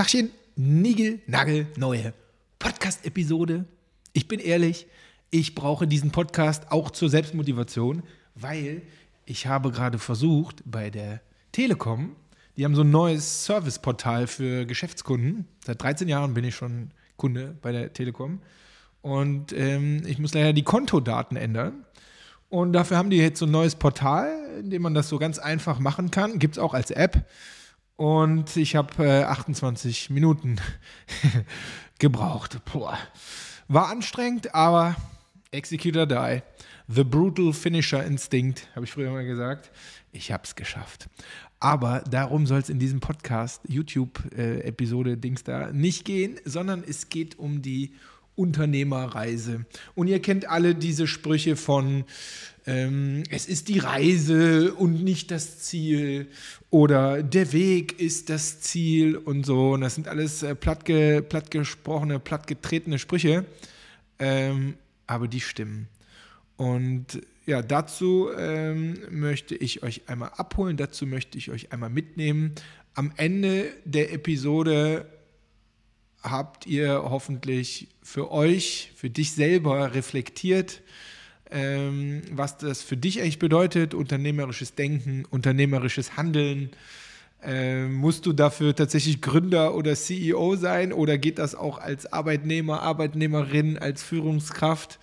Tachchen, Nigel, Nagel, neue Podcast-Episode. Ich bin ehrlich, ich brauche diesen Podcast auch zur Selbstmotivation, weil ich habe gerade versucht, bei der Telekom, die haben so ein neues Serviceportal für Geschäftskunden. Seit 13 Jahren bin ich schon Kunde bei der Telekom. Und ähm, ich muss leider die Kontodaten ändern. Und dafür haben die jetzt so ein neues Portal, in dem man das so ganz einfach machen kann. Gibt es auch als App. Und ich habe äh, 28 Minuten gebraucht. Boah. War anstrengend, aber Executor Die. The Brutal Finisher Instinct, habe ich früher mal gesagt. Ich habe es geschafft. Aber darum soll es in diesem Podcast, YouTube-Episode, äh, Dings da, nicht gehen, sondern es geht um die Unternehmerreise. Und ihr kennt alle diese Sprüche von ähm, es ist die Reise und nicht das Ziel oder der Weg ist das Ziel und so. Und das sind alles äh, plattge, plattgesprochene, plattgetretene Sprüche, ähm, aber die stimmen. Und ja, dazu ähm, möchte ich euch einmal abholen, dazu möchte ich euch einmal mitnehmen. Am Ende der Episode habt ihr hoffentlich für euch, für dich selber reflektiert, ähm, was das für dich eigentlich bedeutet, unternehmerisches Denken, unternehmerisches Handeln. Ähm, musst du dafür tatsächlich Gründer oder CEO sein oder geht das auch als Arbeitnehmer, Arbeitnehmerin, als Führungskraft?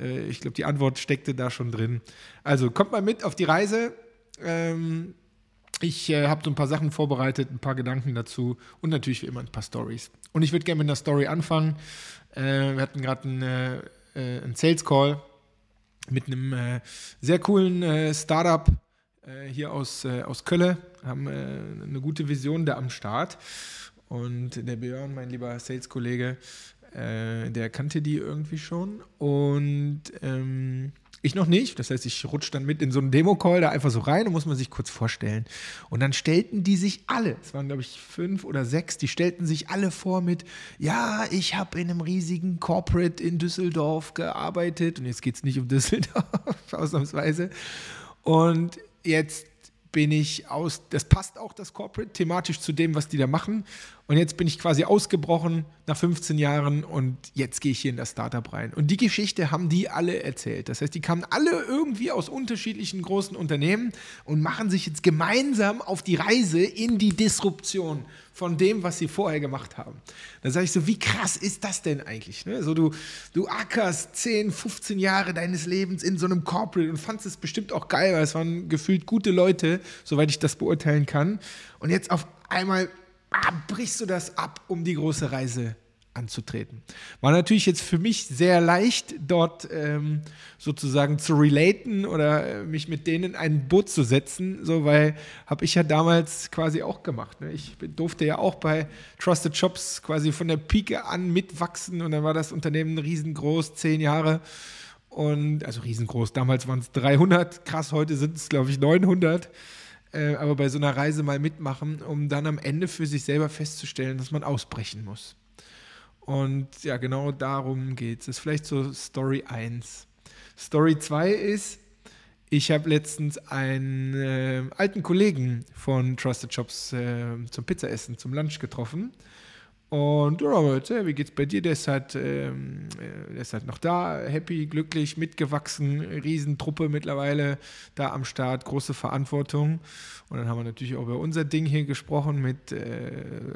Äh, ich glaube, die Antwort steckte da schon drin. Also kommt mal mit auf die Reise. Ähm, ich äh, habe so ein paar Sachen vorbereitet, ein paar Gedanken dazu und natürlich wie immer ein paar Stories. Und ich würde gerne mit einer Story anfangen. Äh, wir hatten gerade einen, äh, äh, einen Sales Call mit einem äh, sehr coolen äh, Startup hier aus, aus Köln. Haben eine gute Vision da am Start. Und der Björn, mein lieber Sales-Kollege, der kannte die irgendwie schon. Und ähm, ich noch nicht. Das heißt, ich rutsche dann mit in so einen Demo-Call da einfach so rein und muss man sich kurz vorstellen. Und dann stellten die sich alle, es waren glaube ich fünf oder sechs, die stellten sich alle vor mit, ja, ich habe in einem riesigen Corporate in Düsseldorf gearbeitet. Und jetzt geht es nicht um Düsseldorf, ausnahmsweise. Und jetzt bin ich aus, das passt auch das Corporate thematisch zu dem, was die da machen. Und jetzt bin ich quasi ausgebrochen nach 15 Jahren und jetzt gehe ich hier in das Startup rein. Und die Geschichte haben die alle erzählt. Das heißt, die kamen alle irgendwie aus unterschiedlichen großen Unternehmen und machen sich jetzt gemeinsam auf die Reise in die Disruption von dem, was sie vorher gemacht haben. Da sage ich so, wie krass ist das denn eigentlich? Ne? So, du, du ackerst 10, 15 Jahre deines Lebens in so einem Corporate und fandest es bestimmt auch geil, weil es waren gefühlt gute Leute, soweit ich das beurteilen kann. Und jetzt auf einmal brichst du das ab, um die große Reise anzutreten. War natürlich jetzt für mich sehr leicht, dort ähm, sozusagen zu relaten oder äh, mich mit denen in ein Boot zu setzen, so weil habe ich ja damals quasi auch gemacht. Ne? Ich durfte ja auch bei Trusted Shops quasi von der Pike an mitwachsen und dann war das Unternehmen riesengroß, zehn Jahre und also riesengroß. Damals waren es 300, krass, heute sind es glaube ich 900 äh, aber bei so einer Reise mal mitmachen, um dann am Ende für sich selber festzustellen, dass man ausbrechen muss. Und ja, genau darum geht es. Das ist vielleicht so Story 1. Story 2 ist, ich habe letztens einen äh, alten Kollegen von Trusted Shops äh, zum Pizzaessen, zum Lunch getroffen. Und Robert, wie geht's bei dir? Der ist, halt, ähm, äh, der ist halt noch da, happy, glücklich, mitgewachsen, Riesentruppe mittlerweile da am Start, große Verantwortung. Und dann haben wir natürlich auch über unser Ding hier gesprochen, mit äh,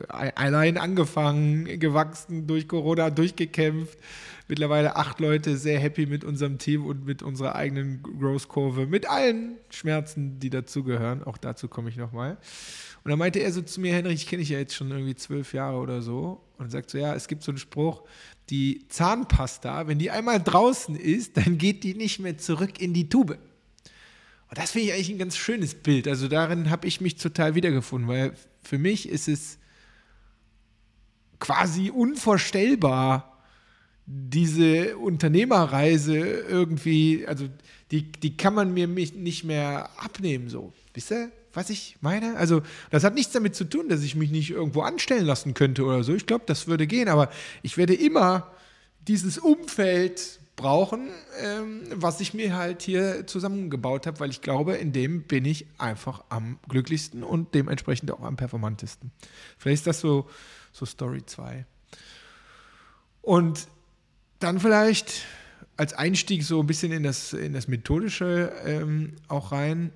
allein angefangen, gewachsen, durch Corona durchgekämpft. Mittlerweile acht Leute sehr happy mit unserem Team und mit unserer eigenen Growth-Kurve, mit allen Schmerzen, die dazugehören. Auch dazu komme ich nochmal. Und dann meinte er so zu mir, Henry, ich kenne dich ja jetzt schon irgendwie zwölf Jahre oder so. Und sagt so, ja, es gibt so einen Spruch, die Zahnpasta, wenn die einmal draußen ist, dann geht die nicht mehr zurück in die Tube. Und das finde ich eigentlich ein ganz schönes Bild. Also darin habe ich mich total wiedergefunden, weil für mich ist es quasi unvorstellbar, diese Unternehmerreise irgendwie, also die, die kann man mir nicht mehr abnehmen, so. Wisst ihr? Was ich meine? Also, das hat nichts damit zu tun, dass ich mich nicht irgendwo anstellen lassen könnte oder so. Ich glaube, das würde gehen, aber ich werde immer dieses Umfeld brauchen, ähm, was ich mir halt hier zusammengebaut habe, weil ich glaube, in dem bin ich einfach am glücklichsten und dementsprechend auch am performantesten. Vielleicht ist das so, so Story 2. Und dann vielleicht als Einstieg so ein bisschen in das, in das Methodische ähm, auch rein.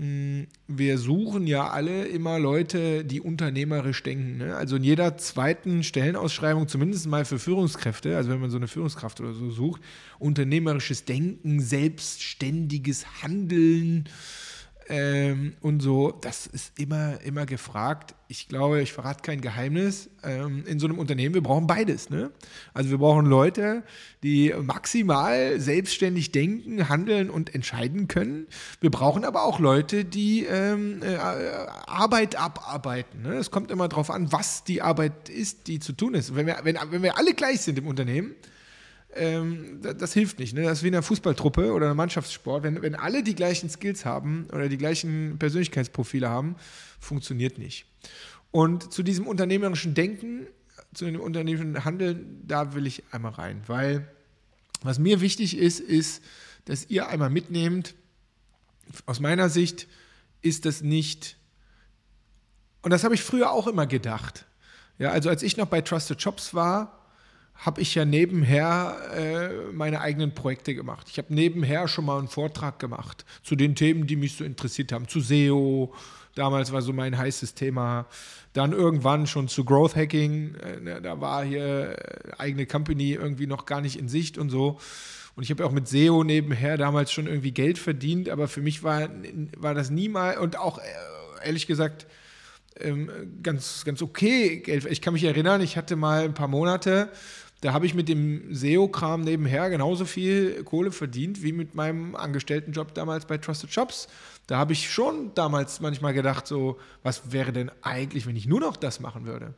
Hm, wir suchen ja alle immer Leute, die unternehmerisch denken. Ne? Also in jeder zweiten Stellenausschreibung, zumindest mal für Führungskräfte, also wenn man so eine Führungskraft oder so sucht, unternehmerisches Denken, selbstständiges Handeln, ähm, und so, das ist immer, immer gefragt. Ich glaube, ich verrate kein Geheimnis. Ähm, in so einem Unternehmen, wir brauchen beides. Ne? Also wir brauchen Leute, die maximal selbstständig denken, handeln und entscheiden können. Wir brauchen aber auch Leute, die ähm, äh, Arbeit abarbeiten. Ne? Es kommt immer darauf an, was die Arbeit ist, die zu tun ist. Wenn wir, wenn, wenn wir alle gleich sind im Unternehmen, ähm, das, das, hilft nicht. Ne? Das ist wie in einer Fußballtruppe oder einem Mannschaftssport. Wenn, wenn alle die gleichen Skills haben oder die gleichen Persönlichkeitsprofile haben, funktioniert nicht. Und zu diesem unternehmerischen Denken, zu dem unternehmerischen Handeln, da will ich einmal rein. Weil was mir wichtig ist, ist, dass ihr einmal mitnehmt, aus meiner Sicht ist das nicht, und das habe ich früher auch immer gedacht. Ja, also als ich noch bei Trusted Jobs war, habe ich ja nebenher äh, meine eigenen Projekte gemacht. Ich habe nebenher schon mal einen Vortrag gemacht zu den Themen, die mich so interessiert haben. Zu SEO, damals war so mein heißes Thema. Dann irgendwann schon zu Growth Hacking. Äh, da war hier äh, eigene Company irgendwie noch gar nicht in Sicht und so. Und ich habe auch mit SEO nebenher damals schon irgendwie Geld verdient, aber für mich war, war das niemals und auch äh, ehrlich gesagt ähm, ganz, ganz okay Geld. Ich kann mich erinnern, ich hatte mal ein paar Monate da habe ich mit dem SEO-Kram nebenher genauso viel Kohle verdient wie mit meinem Angestelltenjob damals bei Trusted Shops. Da habe ich schon damals manchmal gedacht, so, was wäre denn eigentlich, wenn ich nur noch das machen würde?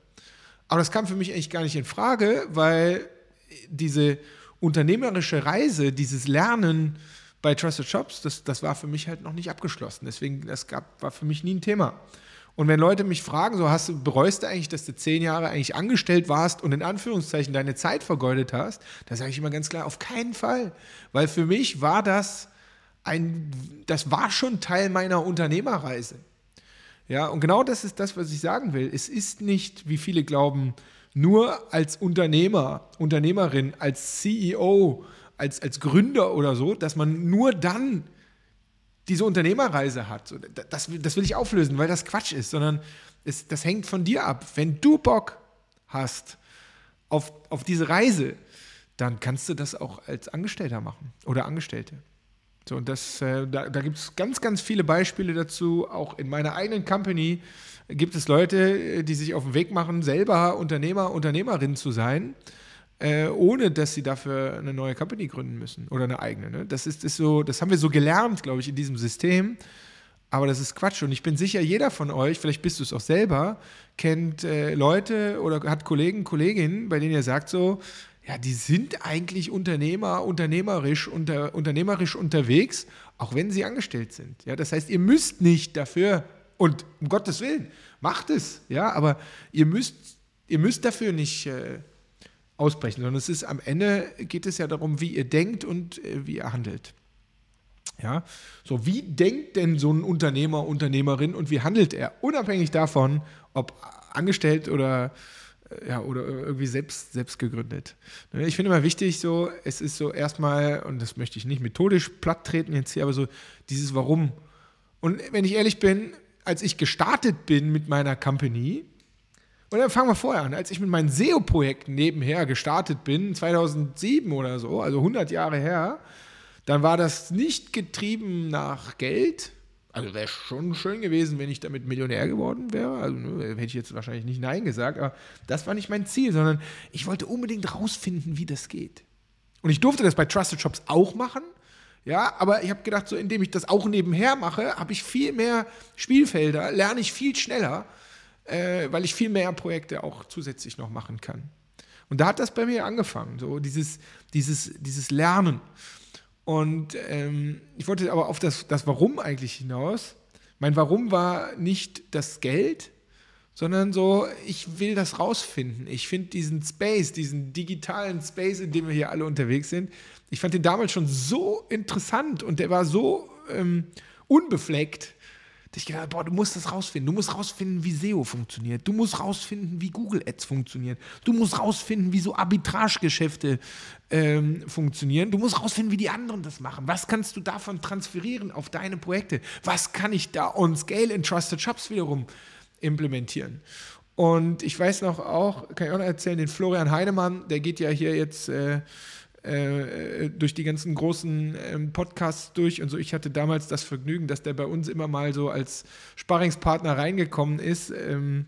Aber das kam für mich eigentlich gar nicht in Frage, weil diese unternehmerische Reise, dieses Lernen bei Trusted Shops, das, das war für mich halt noch nicht abgeschlossen. Deswegen, das gab, war für mich nie ein Thema. Und wenn Leute mich fragen, so hast du, bereust du eigentlich, dass du zehn Jahre eigentlich angestellt warst und in Anführungszeichen deine Zeit vergeudet hast, da sage ich immer ganz klar, auf keinen Fall. Weil für mich war das ein, das war schon Teil meiner Unternehmerreise. Ja, und genau das ist das, was ich sagen will. Es ist nicht, wie viele glauben, nur als Unternehmer, Unternehmerin, als CEO, als, als Gründer oder so, dass man nur dann diese Unternehmerreise hat. Das, das will ich auflösen, weil das Quatsch ist, sondern es, das hängt von dir ab. Wenn du Bock hast auf, auf diese Reise, dann kannst du das auch als Angestellter machen oder Angestellte. So, und das, äh, da, da gibt es ganz, ganz viele Beispiele dazu. Auch in meiner eigenen Company gibt es Leute, die sich auf den Weg machen, selber Unternehmer, Unternehmerin zu sein äh, ohne dass sie dafür eine neue Company gründen müssen oder eine eigene. Ne? Das ist, ist so, das haben wir so gelernt, glaube ich, in diesem System. Aber das ist Quatsch. Und ich bin sicher, jeder von euch, vielleicht bist du es auch selber, kennt äh, Leute oder hat Kollegen, Kolleginnen, bei denen ihr sagt so, ja, die sind eigentlich Unternehmer, unternehmerisch, unter, unternehmerisch unterwegs, auch wenn sie angestellt sind. Ja, das heißt, ihr müsst nicht dafür, und um Gottes Willen, macht es, ja, aber ihr müsst, ihr müsst dafür nicht äh, ausbrechen, sondern es ist am Ende geht es ja darum, wie ihr denkt und äh, wie ihr handelt. Ja, so wie denkt denn so ein Unternehmer, Unternehmerin und wie handelt er, unabhängig davon, ob angestellt oder äh, ja, oder irgendwie selbst, selbst gegründet. Ne, ich finde immer wichtig, so, es ist so erstmal, und das möchte ich nicht methodisch platt treten jetzt hier, aber so dieses Warum. Und wenn ich ehrlich bin, als ich gestartet bin mit meiner Company, und dann fangen wir vorher an. Als ich mit meinen SEO-Projekten nebenher gestartet bin, 2007 oder so, also 100 Jahre her, dann war das nicht getrieben nach Geld. Also wäre schon schön gewesen, wenn ich damit Millionär geworden wäre. Also ne, hätte ich jetzt wahrscheinlich nicht Nein gesagt, aber das war nicht mein Ziel, sondern ich wollte unbedingt rausfinden, wie das geht. Und ich durfte das bei Trusted Shops auch machen. Ja, aber ich habe gedacht, so indem ich das auch nebenher mache, habe ich viel mehr Spielfelder, lerne ich viel schneller äh, weil ich viel mehr Projekte auch zusätzlich noch machen kann. Und da hat das bei mir angefangen, so dieses, dieses, dieses Lernen. Und ähm, ich wollte aber auf das, das Warum eigentlich hinaus. Mein Warum war nicht das Geld, sondern so, ich will das rausfinden. Ich finde diesen Space, diesen digitalen Space, in dem wir hier alle unterwegs sind, ich fand den damals schon so interessant und der war so ähm, unbefleckt, ich gedacht, boah, du musst das rausfinden. Du musst rausfinden, wie SEO funktioniert. Du musst rausfinden, wie Google Ads funktioniert. Du musst rausfinden, wie so Arbitragegeschäfte ähm, funktionieren. Du musst rausfinden, wie die anderen das machen. Was kannst du davon transferieren auf deine Projekte? Was kann ich da on Scale in Trusted Shops wiederum implementieren? Und ich weiß noch auch, kann ich auch noch erzählen, den Florian Heinemann, der geht ja hier jetzt äh, äh, durch die ganzen großen ähm, Podcasts durch und so. Ich hatte damals das Vergnügen, dass der bei uns immer mal so als Sparringspartner reingekommen ist. Ähm,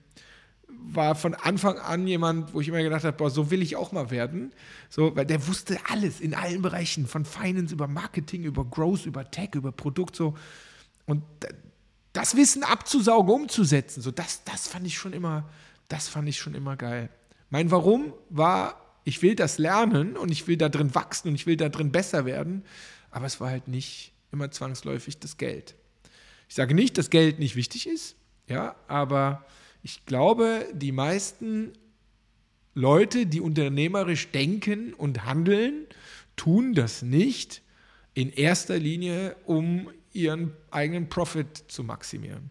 war von Anfang an jemand, wo ich immer gedacht habe, boah, so will ich auch mal werden. So, weil der wusste alles in allen Bereichen, von Finance über Marketing, über Growth, über Tech, über Produkt, so. Und das Wissen abzusaugen, umzusetzen, so, das, das fand ich schon immer, das fand ich schon immer geil. Mein Warum war ich will das lernen und ich will da drin wachsen und ich will da drin besser werden, aber es war halt nicht immer zwangsläufig das Geld. Ich sage nicht, dass Geld nicht wichtig ist, ja, aber ich glaube, die meisten Leute, die unternehmerisch denken und handeln, tun das nicht in erster Linie, um ihren eigenen Profit zu maximieren.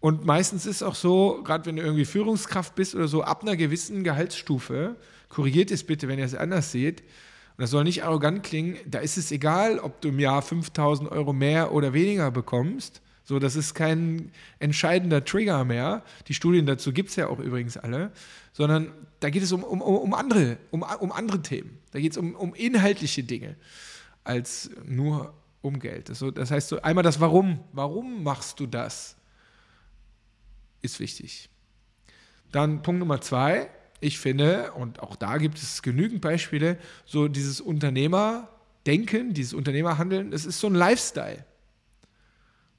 Und meistens ist auch so, gerade wenn du irgendwie Führungskraft bist oder so, ab einer gewissen Gehaltsstufe korrigiert es bitte, wenn ihr es anders seht. Und das soll nicht arrogant klingen. Da ist es egal, ob du im Jahr 5000 Euro mehr oder weniger bekommst. So, das ist kein entscheidender Trigger mehr. Die Studien dazu gibt es ja auch übrigens alle. Sondern da geht es um, um, um, andere, um, um andere Themen. Da geht es um, um inhaltliche Dinge als nur um Geld. Das, das heißt so einmal das Warum. Warum machst du das? Ist wichtig. Dann Punkt Nummer zwei ich finde, und auch da gibt es genügend Beispiele, so dieses Unternehmerdenken, dieses Unternehmerhandeln, das ist so ein Lifestyle.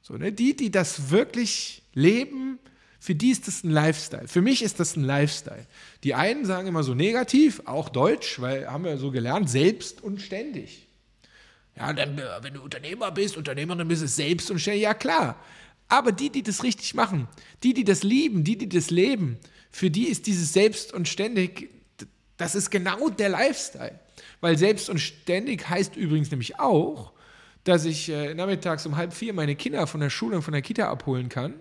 So, ne? Die, die das wirklich leben, für die ist das ein Lifestyle. Für mich ist das ein Lifestyle. Die einen sagen immer so negativ, auch deutsch, weil haben wir so gelernt, selbst und ständig. Ja, dann, wenn du Unternehmer bist, Unternehmerin bist, ist selbst und ständig, ja klar. Aber die, die das richtig machen, die, die das lieben, die, die das leben, für die ist dieses Selbst und Ständig, das ist genau der Lifestyle. Weil Selbst und Ständig heißt übrigens nämlich auch, dass ich äh, nachmittags um halb vier meine Kinder von der Schule und von der Kita abholen kann,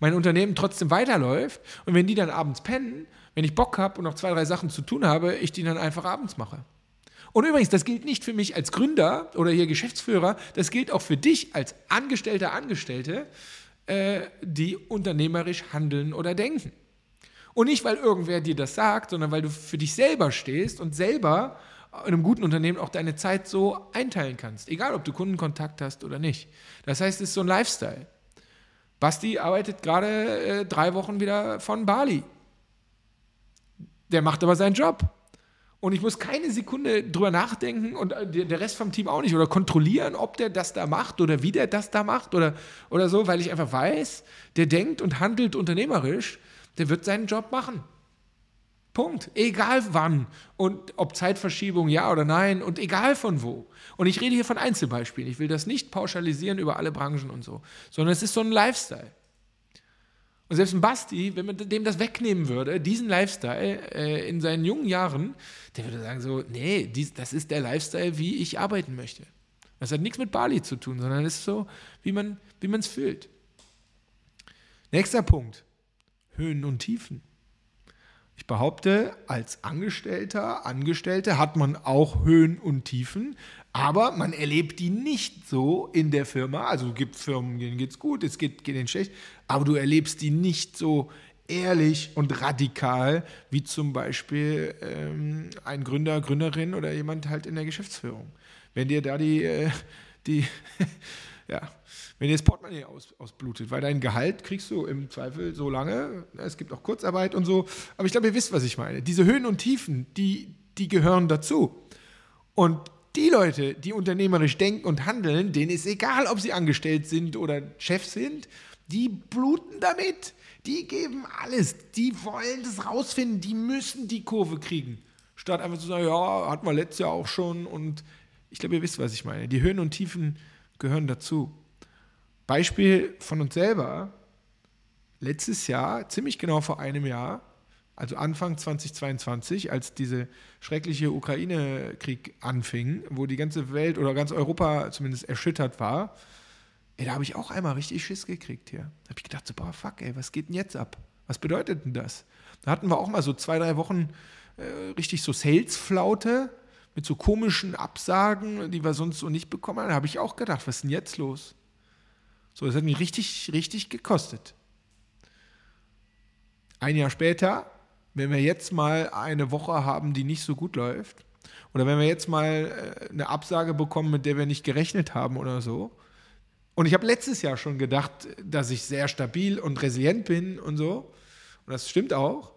mein Unternehmen trotzdem weiterläuft und wenn die dann abends pennen, wenn ich Bock habe und noch zwei, drei Sachen zu tun habe, ich die dann einfach abends mache. Und übrigens, das gilt nicht für mich als Gründer oder hier Geschäftsführer, das gilt auch für dich als Angestellter, Angestellte, äh, die unternehmerisch handeln oder denken. Und nicht, weil irgendwer dir das sagt, sondern weil du für dich selber stehst und selber in einem guten Unternehmen auch deine Zeit so einteilen kannst. Egal, ob du Kundenkontakt hast oder nicht. Das heißt, es ist so ein Lifestyle. Basti arbeitet gerade äh, drei Wochen wieder von Bali. Der macht aber seinen Job. Und ich muss keine Sekunde drüber nachdenken und äh, der Rest vom Team auch nicht oder kontrollieren, ob der das da macht oder wie der das da macht oder, oder so, weil ich einfach weiß, der denkt und handelt unternehmerisch der wird seinen Job machen. Punkt. Egal wann und ob Zeitverschiebung ja oder nein und egal von wo. Und ich rede hier von Einzelbeispielen. Ich will das nicht pauschalisieren über alle Branchen und so, sondern es ist so ein Lifestyle. Und selbst ein Basti, wenn man dem das wegnehmen würde, diesen Lifestyle äh, in seinen jungen Jahren, der würde sagen so, nee, dies, das ist der Lifestyle, wie ich arbeiten möchte. Das hat nichts mit Bali zu tun, sondern es ist so, wie man es fühlt. Nächster Punkt. Höhen und Tiefen. Ich behaupte, als Angestellter, Angestellte hat man auch Höhen und Tiefen, aber man erlebt die nicht so in der Firma. Also es gibt Firmen, denen geht es gut, es geht, geht denen schlecht, aber du erlebst die nicht so ehrlich und radikal wie zum Beispiel ähm, ein Gründer, Gründerin oder jemand halt in der Geschäftsführung. Wenn dir da die, äh, die ja, wenn dir das Portemonnaie aus, ausblutet, weil dein Gehalt kriegst du im Zweifel so lange, es gibt auch Kurzarbeit und so, aber ich glaube, ihr wisst, was ich meine. Diese Höhen und Tiefen, die, die gehören dazu. Und die Leute, die unternehmerisch denken und handeln, denen ist egal, ob sie angestellt sind oder Chef sind, die bluten damit. Die geben alles. Die wollen das rausfinden. Die müssen die Kurve kriegen. Statt einfach zu sagen, ja, hatten wir letztes Jahr auch schon. Und ich glaube, ihr wisst, was ich meine. Die Höhen und Tiefen gehören dazu. Beispiel von uns selber. Letztes Jahr, ziemlich genau vor einem Jahr, also Anfang 2022, als dieser schreckliche Ukraine-Krieg anfing, wo die ganze Welt oder ganz Europa zumindest erschüttert war, Ey, da habe ich auch einmal richtig Schiss gekriegt hier. Da habe ich gedacht, so, boah, fuck, ey, was geht denn jetzt ab? Was bedeutet denn das? Da hatten wir auch mal so zwei, drei Wochen äh, richtig so Sales-Flaute mit so komischen Absagen, die wir sonst so nicht bekommen haben. Da habe ich auch gedacht, was ist denn jetzt los? So, das hat mich richtig, richtig gekostet. Ein Jahr später, wenn wir jetzt mal eine Woche haben, die nicht so gut läuft, oder wenn wir jetzt mal äh, eine Absage bekommen, mit der wir nicht gerechnet haben oder so, und ich habe letztes Jahr schon gedacht, dass ich sehr stabil und resilient bin und so. Und das stimmt auch.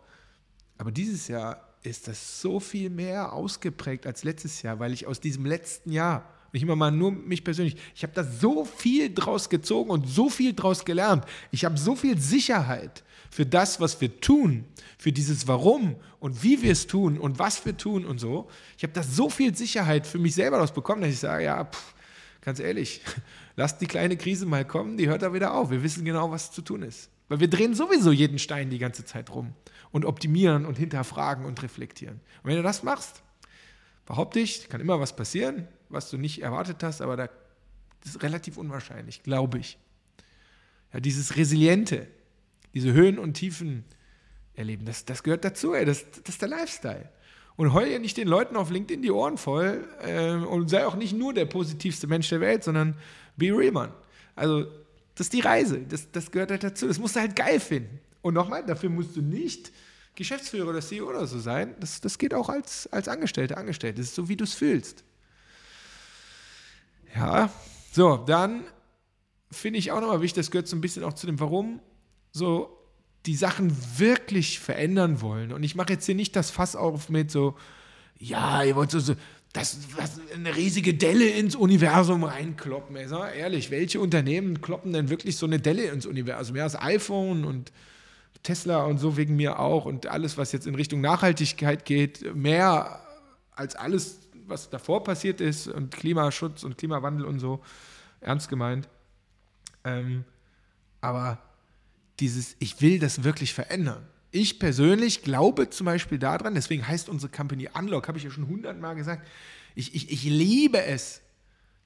Aber dieses Jahr ist das so viel mehr ausgeprägt als letztes Jahr, weil ich aus diesem letzten Jahr, nicht immer mal nur mich persönlich, ich habe da so viel draus gezogen und so viel draus gelernt. Ich habe so viel Sicherheit für das, was wir tun, für dieses Warum und wie wir es tun und was wir tun und so. Ich habe da so viel Sicherheit für mich selber daraus bekommen, dass ich sage, ja, pff, ganz ehrlich, lasst die kleine Krise mal kommen, die hört da wieder auf. Wir wissen genau, was zu tun ist. Weil wir drehen sowieso jeden Stein die ganze Zeit rum und optimieren und hinterfragen und reflektieren. Und wenn du das machst, behaupte ich, kann immer was passieren, was du nicht erwartet hast, aber da, das ist relativ unwahrscheinlich, glaube ich. Ja, dieses Resiliente, diese Höhen und Tiefen erleben, das, das gehört dazu, ey. Das, das ist der Lifestyle. Und heul ja nicht den Leuten auf LinkedIn die Ohren voll äh, und sei auch nicht nur der positivste Mensch der Welt, sondern be real, man. Also, das ist die Reise. Das, das gehört halt dazu. Das musst du halt geil finden. Und nochmal, dafür musst du nicht Geschäftsführer oder CEO oder so sein. Das, das geht auch als, als Angestellte, Angestellte. Das ist so, wie du es fühlst. Ja, so, dann finde ich auch nochmal wichtig, das gehört so ein bisschen auch zu dem Warum, so die Sachen wirklich verändern wollen. Und ich mache jetzt hier nicht das Fass auf mit so, ja, ihr wollt so, so das, das, eine riesige Delle ins Universum reinkloppen. Ey, sag ehrlich, welche Unternehmen kloppen denn wirklich so eine Delle ins Universum? Ja, das iPhone und Tesla und so wegen mir auch und alles, was jetzt in Richtung Nachhaltigkeit geht, mehr als alles, was davor passiert ist und Klimaschutz und Klimawandel und so, ernst gemeint. Ähm, aber dieses, ich will das wirklich verändern. Ich persönlich glaube zum Beispiel daran, deswegen heißt unsere Company Unlock, habe ich ja schon hundertmal gesagt, ich, ich, ich liebe es,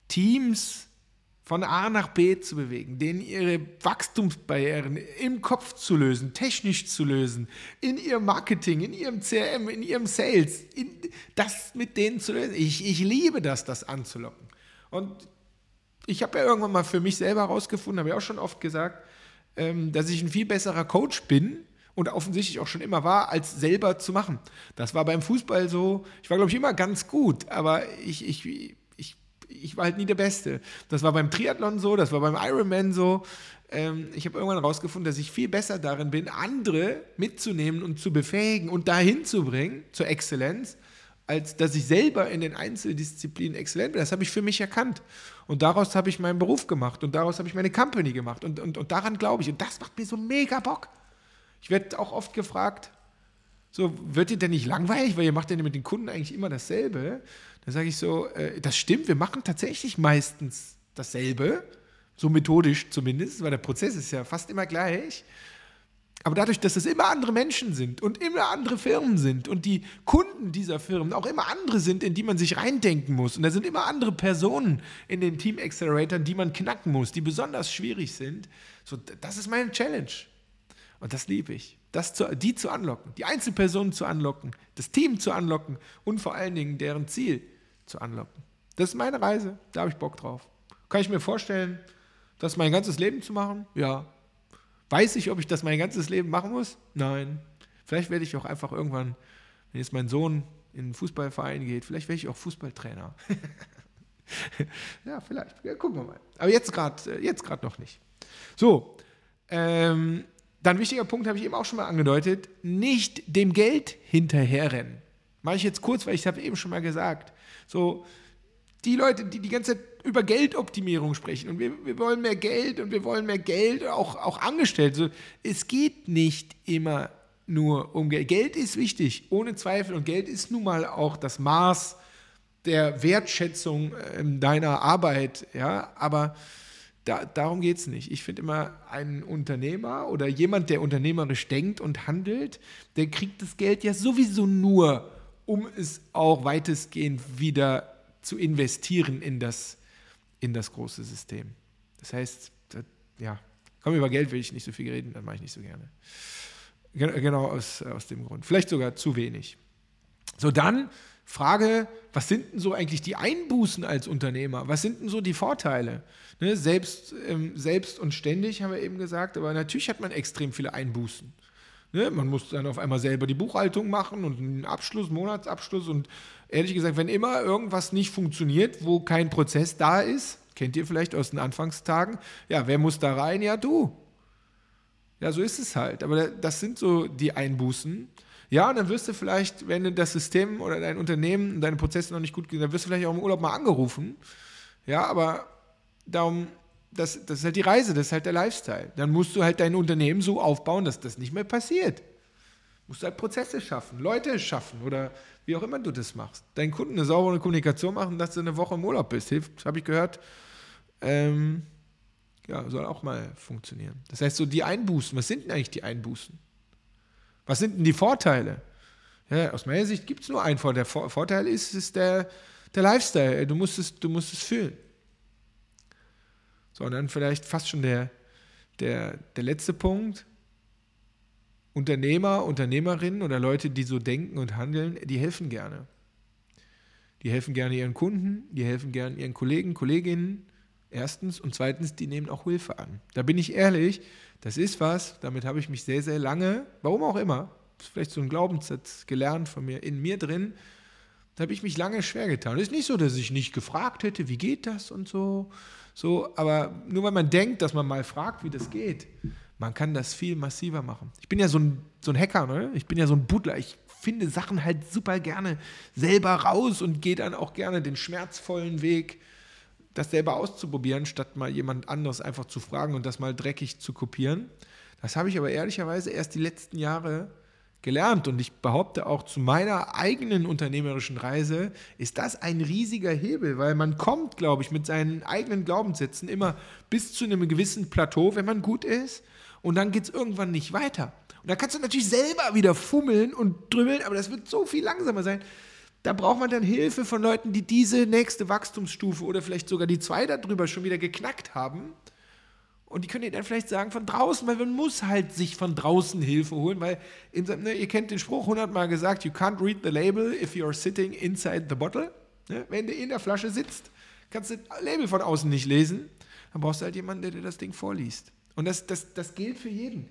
Teams von A nach B zu bewegen, denen ihre Wachstumsbarrieren im Kopf zu lösen, technisch zu lösen, in ihrem Marketing, in ihrem CRM, in ihrem Sales, in das mit denen zu lösen. Ich, ich liebe das, das anzulocken. Und ich habe ja irgendwann mal für mich selber herausgefunden, habe ich auch schon oft gesagt, ähm, dass ich ein viel besserer Coach bin und offensichtlich auch schon immer war, als selber zu machen. Das war beim Fußball so. Ich war, glaube ich, immer ganz gut, aber ich, ich, ich, war halt nie der Beste. Das war beim Triathlon so, das war beim Ironman so. Ähm, ich habe irgendwann herausgefunden, dass ich viel besser darin bin, andere mitzunehmen und zu befähigen und dahin zu bringen, zur Exzellenz, als dass ich selber in den Einzeldisziplinen exzellent bin. Das habe ich für mich erkannt. Und daraus habe ich meinen Beruf gemacht und daraus habe ich meine Company gemacht. Und, und, und daran glaube ich. Und das macht mir so mega Bock. Ich werde auch oft gefragt, so, wird ihr denn nicht langweilig, weil ihr macht ja mit den Kunden eigentlich immer dasselbe? Da sage ich so, äh, das stimmt, wir machen tatsächlich meistens dasselbe, so methodisch zumindest, weil der Prozess ist ja fast immer gleich. Aber dadurch, dass es immer andere Menschen sind und immer andere Firmen sind und die Kunden dieser Firmen auch immer andere sind, in die man sich reindenken muss. Und da sind immer andere Personen in den Team Acceleratoren, die man knacken muss, die besonders schwierig sind. So, das ist meine Challenge. Und das liebe ich. Das zu, die zu anlocken, die Einzelpersonen zu anlocken, das Team zu anlocken und vor allen Dingen deren Ziel zu anlocken. Das ist meine Reise, da habe ich Bock drauf. Kann ich mir vorstellen, das mein ganzes Leben zu machen? Ja. Weiß ich, ob ich das mein ganzes Leben machen muss? Nein. Vielleicht werde ich auch einfach irgendwann, wenn jetzt mein Sohn in einen Fußballverein geht, vielleicht werde ich auch Fußballtrainer. ja, vielleicht. Ja, gucken wir mal. Aber jetzt gerade äh, jetzt noch nicht. So, ähm, dann wichtiger Punkt, habe ich eben auch schon mal angedeutet, nicht dem Geld hinterherrennen. Mache ich jetzt kurz, weil ich habe eben schon mal gesagt. So, die Leute, die die ganze Zeit über Geldoptimierung sprechen und wir, wir wollen mehr Geld und wir wollen mehr Geld, auch, auch angestellt. So, es geht nicht immer nur um Geld. Geld ist wichtig, ohne Zweifel. Und Geld ist nun mal auch das Maß der Wertschätzung äh, deiner Arbeit. Ja, aber da, darum geht es nicht. Ich finde immer, ein Unternehmer oder jemand, der unternehmerisch denkt und handelt, der kriegt das Geld ja sowieso nur, um es auch weitestgehend wieder zu investieren in das, in das große System. Das heißt, das, ja, komm, über Geld will ich nicht so viel reden, dann mache ich nicht so gerne. Genau aus, aus dem Grund. Vielleicht sogar zu wenig. So, dann Frage, was sind denn so eigentlich die Einbußen als Unternehmer? Was sind denn so die Vorteile? Ne, selbst, ähm, selbst und ständig haben wir eben gesagt, aber natürlich hat man extrem viele Einbußen. Ne, man muss dann auf einmal selber die Buchhaltung machen und einen Abschluss, Monatsabschluss und ehrlich gesagt, wenn immer irgendwas nicht funktioniert, wo kein Prozess da ist, kennt ihr vielleicht aus den Anfangstagen, ja, wer muss da rein? Ja, du. Ja, so ist es halt. Aber das sind so die Einbußen. Ja, und dann wirst du vielleicht, wenn du das System oder dein Unternehmen, deine Prozesse noch nicht gut gehen, dann wirst du vielleicht auch im Urlaub mal angerufen. Ja, aber darum, das, das ist halt die Reise, das ist halt der Lifestyle. Dann musst du halt dein Unternehmen so aufbauen, dass das nicht mehr passiert. Du musst halt Prozesse schaffen, Leute schaffen oder wie auch immer du das machst. Deinen Kunden eine saubere Kommunikation machen, dass du eine Woche im Urlaub bist, hilft, habe ich gehört. Ähm, ja, soll auch mal funktionieren. Das heißt, so die Einbußen, was sind denn eigentlich die Einbußen? Was sind denn die Vorteile? Ja, aus meiner Sicht gibt es nur einen Vorteil. Der Vorteil ist, ist der, der Lifestyle. Du musst, es, du musst es fühlen. So, und dann vielleicht fast schon der, der, der letzte Punkt. Unternehmer, Unternehmerinnen oder Leute, die so denken und handeln, die helfen gerne. Die helfen gerne ihren Kunden, die helfen gerne ihren Kollegen, Kolleginnen. Erstens. Und zweitens, die nehmen auch Hilfe an. Da bin ich ehrlich, das ist was, damit habe ich mich sehr, sehr lange, warum auch immer, vielleicht so ein Glaubenssatz gelernt von mir, in mir drin, da habe ich mich lange schwer getan. Es ist nicht so, dass ich nicht gefragt hätte, wie geht das und so, so, aber nur weil man denkt, dass man mal fragt, wie das geht, man kann das viel massiver machen. Ich bin ja so ein, so ein Hacker, ne? ich bin ja so ein Butler, ich finde Sachen halt super gerne selber raus und gehe dann auch gerne den schmerzvollen Weg das selber auszuprobieren, statt mal jemand anderes einfach zu fragen und das mal dreckig zu kopieren. Das habe ich aber ehrlicherweise erst die letzten Jahre gelernt und ich behaupte auch zu meiner eigenen unternehmerischen Reise ist das ein riesiger Hebel, weil man kommt, glaube ich, mit seinen eigenen Glaubenssätzen immer bis zu einem gewissen Plateau, wenn man gut ist und dann geht es irgendwann nicht weiter. Und da kannst du natürlich selber wieder fummeln und drümmeln, aber das wird so viel langsamer sein. Da braucht man dann Hilfe von Leuten, die diese nächste Wachstumsstufe oder vielleicht sogar die zwei darüber schon wieder geknackt haben. Und die können dir dann vielleicht sagen von draußen, weil man muss halt sich von draußen Hilfe holen, weil in, ne, ihr kennt den Spruch hundertmal gesagt, you can't read the label if you're sitting inside the bottle. Ne? Wenn du in der Flasche sitzt, kannst du das Label von außen nicht lesen. Dann brauchst du halt jemanden, der dir das Ding vorliest. Und das, das, das gilt für jeden.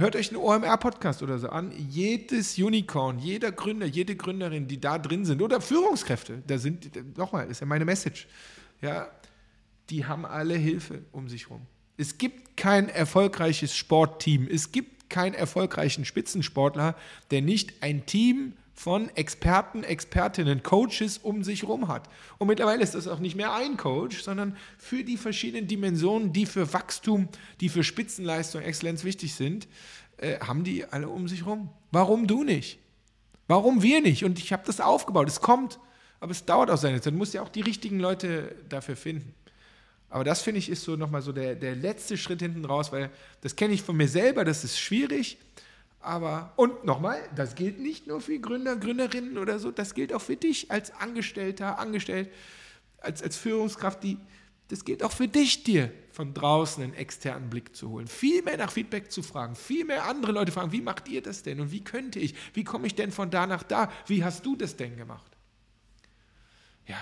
Hört euch einen OMR-Podcast oder so an. Jedes Unicorn, jeder Gründer, jede Gründerin, die da drin sind, oder Führungskräfte, da sind, nochmal, ist ja meine Message, ja, die haben alle Hilfe um sich herum. Es gibt kein erfolgreiches Sportteam, es gibt keinen erfolgreichen Spitzensportler, der nicht ein Team von Experten, Expertinnen, Coaches um sich herum hat. Und mittlerweile ist das auch nicht mehr ein Coach, sondern für die verschiedenen Dimensionen, die für Wachstum, die für Spitzenleistung, Exzellenz wichtig sind, äh, haben die alle um sich herum. Warum du nicht? Warum wir nicht? Und ich habe das aufgebaut. Es kommt, aber es dauert auch seine Zeit. Du musst ja auch die richtigen Leute dafür finden. Aber das finde ich ist so nochmal so der, der letzte Schritt hinten raus, weil das kenne ich von mir selber, das ist schwierig. Aber, und nochmal, das gilt nicht nur für Gründer, Gründerinnen oder so, das gilt auch für dich als Angestellter, Angestellt, als, als Führungskraft, die, das gilt auch für dich, dir von draußen einen externen Blick zu holen. Viel mehr nach Feedback zu fragen, viel mehr andere Leute fragen, wie macht ihr das denn und wie könnte ich, wie komme ich denn von da nach da, wie hast du das denn gemacht? Ja,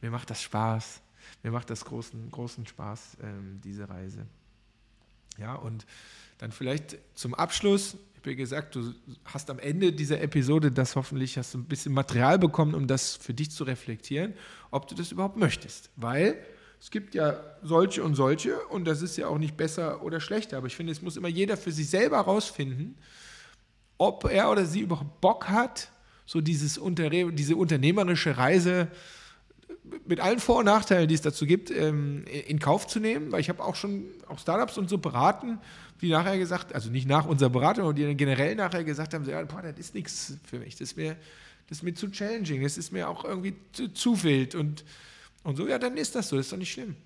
mir macht das Spaß, mir macht das großen, großen Spaß, ähm, diese Reise. Ja, und dann vielleicht zum Abschluss wie gesagt, du hast am Ende dieser Episode das hoffentlich, hast du ein bisschen Material bekommen, um das für dich zu reflektieren, ob du das überhaupt möchtest. Weil es gibt ja solche und solche und das ist ja auch nicht besser oder schlechter. Aber ich finde, es muss immer jeder für sich selber herausfinden, ob er oder sie überhaupt Bock hat, so dieses Unter diese unternehmerische Reise mit allen Vor- und Nachteilen, die es dazu gibt, ähm, in Kauf zu nehmen, weil ich habe auch schon auch Startups und so beraten, die nachher gesagt, also nicht nach unserer Beratung, aber die dann generell nachher gesagt haben, so, ja, boah, das ist nichts für mich, das ist mir, das ist mir zu challenging, das ist mir auch irgendwie zu, zu wild und, und so, ja, dann ist das so, das ist doch nicht schlimm.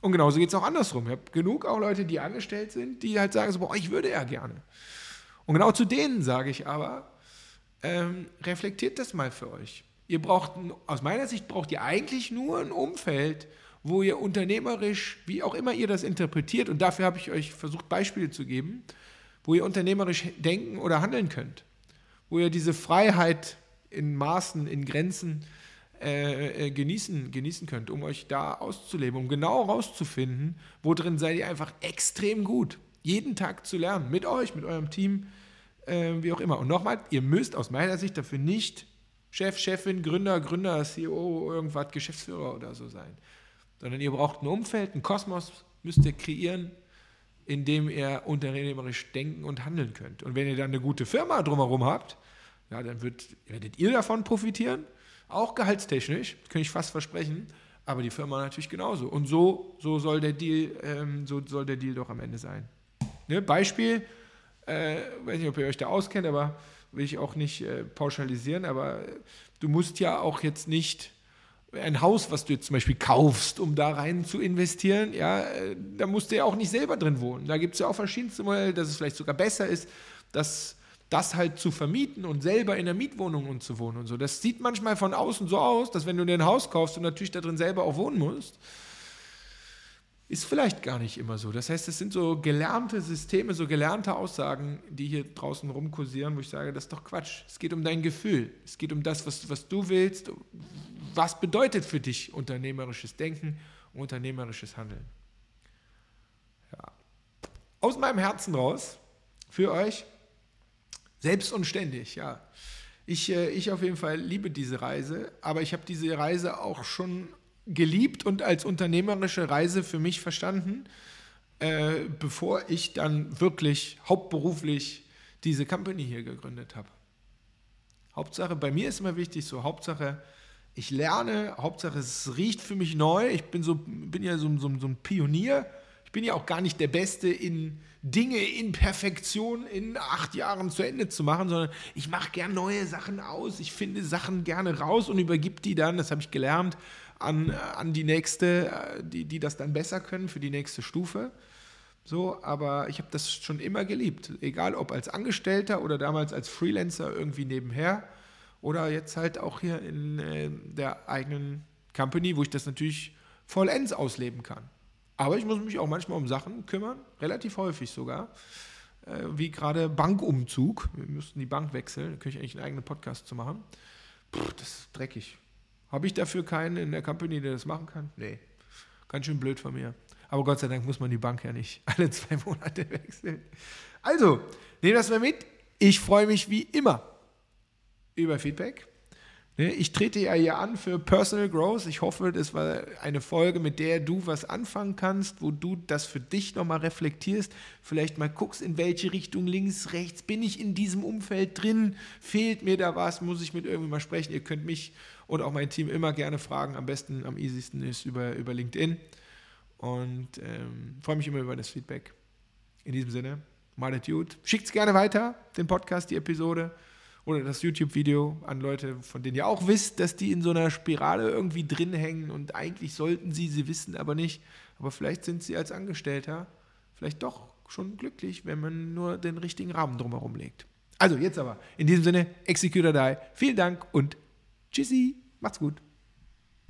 Und genauso geht es auch andersrum. Ich habe genug auch Leute, die angestellt sind, die halt sagen so, boah, ich würde ja gerne. Und genau zu denen sage ich aber, ähm, reflektiert das mal für euch. Ihr braucht, aus meiner Sicht braucht ihr eigentlich nur ein Umfeld, wo ihr unternehmerisch, wie auch immer ihr das interpretiert, und dafür habe ich euch versucht, Beispiele zu geben, wo ihr unternehmerisch denken oder handeln könnt, wo ihr diese Freiheit in Maßen, in Grenzen äh, äh, genießen, genießen könnt, um euch da auszuleben, um genau herauszufinden, wo drin seid ihr einfach extrem gut. Jeden Tag zu lernen, mit euch, mit eurem Team, äh, wie auch immer. Und nochmal, ihr müsst aus meiner Sicht dafür nicht Chef, Chefin, Gründer, Gründer, CEO, irgendwas, Geschäftsführer oder so sein. Sondern ihr braucht ein Umfeld, ein Kosmos müsst ihr kreieren, in dem ihr unternehmerisch denken und handeln könnt. Und wenn ihr dann eine gute Firma drumherum habt, ja, dann wird, werdet ihr davon profitieren, auch gehaltstechnisch, kann ich fast versprechen, aber die Firma natürlich genauso. Und so, so, soll, der Deal, ähm, so soll der Deal doch am Ende sein. Ne? Beispiel, äh, weiß nicht, ob ihr euch da auskennt, aber will ich auch nicht äh, pauschalisieren, aber du musst ja auch jetzt nicht ein Haus, was du jetzt zum Beispiel kaufst, um da rein zu investieren, ja, äh, da musst du ja auch nicht selber drin wohnen. Da gibt es ja auch verschiedenste Modelle, dass es vielleicht sogar besser ist, dass das halt zu vermieten und selber in der Mietwohnung und zu wohnen und so. Das sieht manchmal von außen so aus, dass wenn du dir ein Haus kaufst und natürlich da drin selber auch wohnen musst, ist vielleicht gar nicht immer so. Das heißt, es sind so gelernte Systeme, so gelernte Aussagen, die hier draußen rumkursieren, wo ich sage, das ist doch Quatsch. Es geht um dein Gefühl. Es geht um das, was, was du willst. Was bedeutet für dich unternehmerisches Denken, unternehmerisches Handeln? Ja. Aus meinem Herzen raus, für euch, selbst und ständig, ja. Ich, äh, ich auf jeden Fall liebe diese Reise, aber ich habe diese Reise auch schon geliebt und als unternehmerische Reise für mich verstanden, äh, bevor ich dann wirklich hauptberuflich diese Company hier gegründet habe. Hauptsache, bei mir ist immer wichtig, so Hauptsache, ich lerne, Hauptsache, es riecht für mich neu. Ich bin, so, bin ja so, so, so ein Pionier. Ich bin ja auch gar nicht der Beste in Dinge in Perfektion in acht Jahren zu Ende zu machen, sondern ich mache gern neue Sachen aus. Ich finde Sachen gerne raus und übergib die dann, das habe ich gelernt, an, an die nächste, äh, die, die das dann besser können für die nächste Stufe. So, aber ich habe das schon immer geliebt. Egal ob als Angestellter oder damals als Freelancer irgendwie nebenher oder jetzt halt auch hier in äh, der eigenen Company, wo ich das natürlich vollends ausleben kann. Aber ich muss mich auch manchmal um Sachen kümmern, relativ häufig sogar, äh, wie gerade Bankumzug. Wir müssten die Bank wechseln, da könnte ich eigentlich einen eigenen Podcast zu machen. Puh, das ist dreckig. Habe ich dafür keinen in der Company, der das machen kann? Nee. Ganz schön blöd von mir. Aber Gott sei Dank muss man die Bank ja nicht alle zwei Monate wechseln. Also, nehmt das mal mit. Ich freue mich wie immer über Feedback. Ne, ich trete ja hier an für Personal Growth. Ich hoffe, das war eine Folge, mit der du was anfangen kannst, wo du das für dich nochmal reflektierst. Vielleicht mal guckst, in welche Richtung, links, rechts, bin ich in diesem Umfeld drin? Fehlt mir da was? Muss ich mit irgendjemandem mal sprechen? Ihr könnt mich und auch mein Team immer gerne fragen. Am besten, am easiesten ist über, über LinkedIn. Und ähm, freue mich immer über das Feedback. In diesem Sinne, mal gut. Schickt es gerne weiter, den Podcast, die Episode oder das YouTube-Video an Leute, von denen ihr auch wisst, dass die in so einer Spirale irgendwie drin hängen und eigentlich sollten sie, sie wissen aber nicht. Aber vielleicht sind sie als Angestellter vielleicht doch schon glücklich, wenn man nur den richtigen Rahmen drumherum legt. Also jetzt aber, in diesem Sinne, Executor Die. Vielen Dank und Tschüssi. Macht's gut.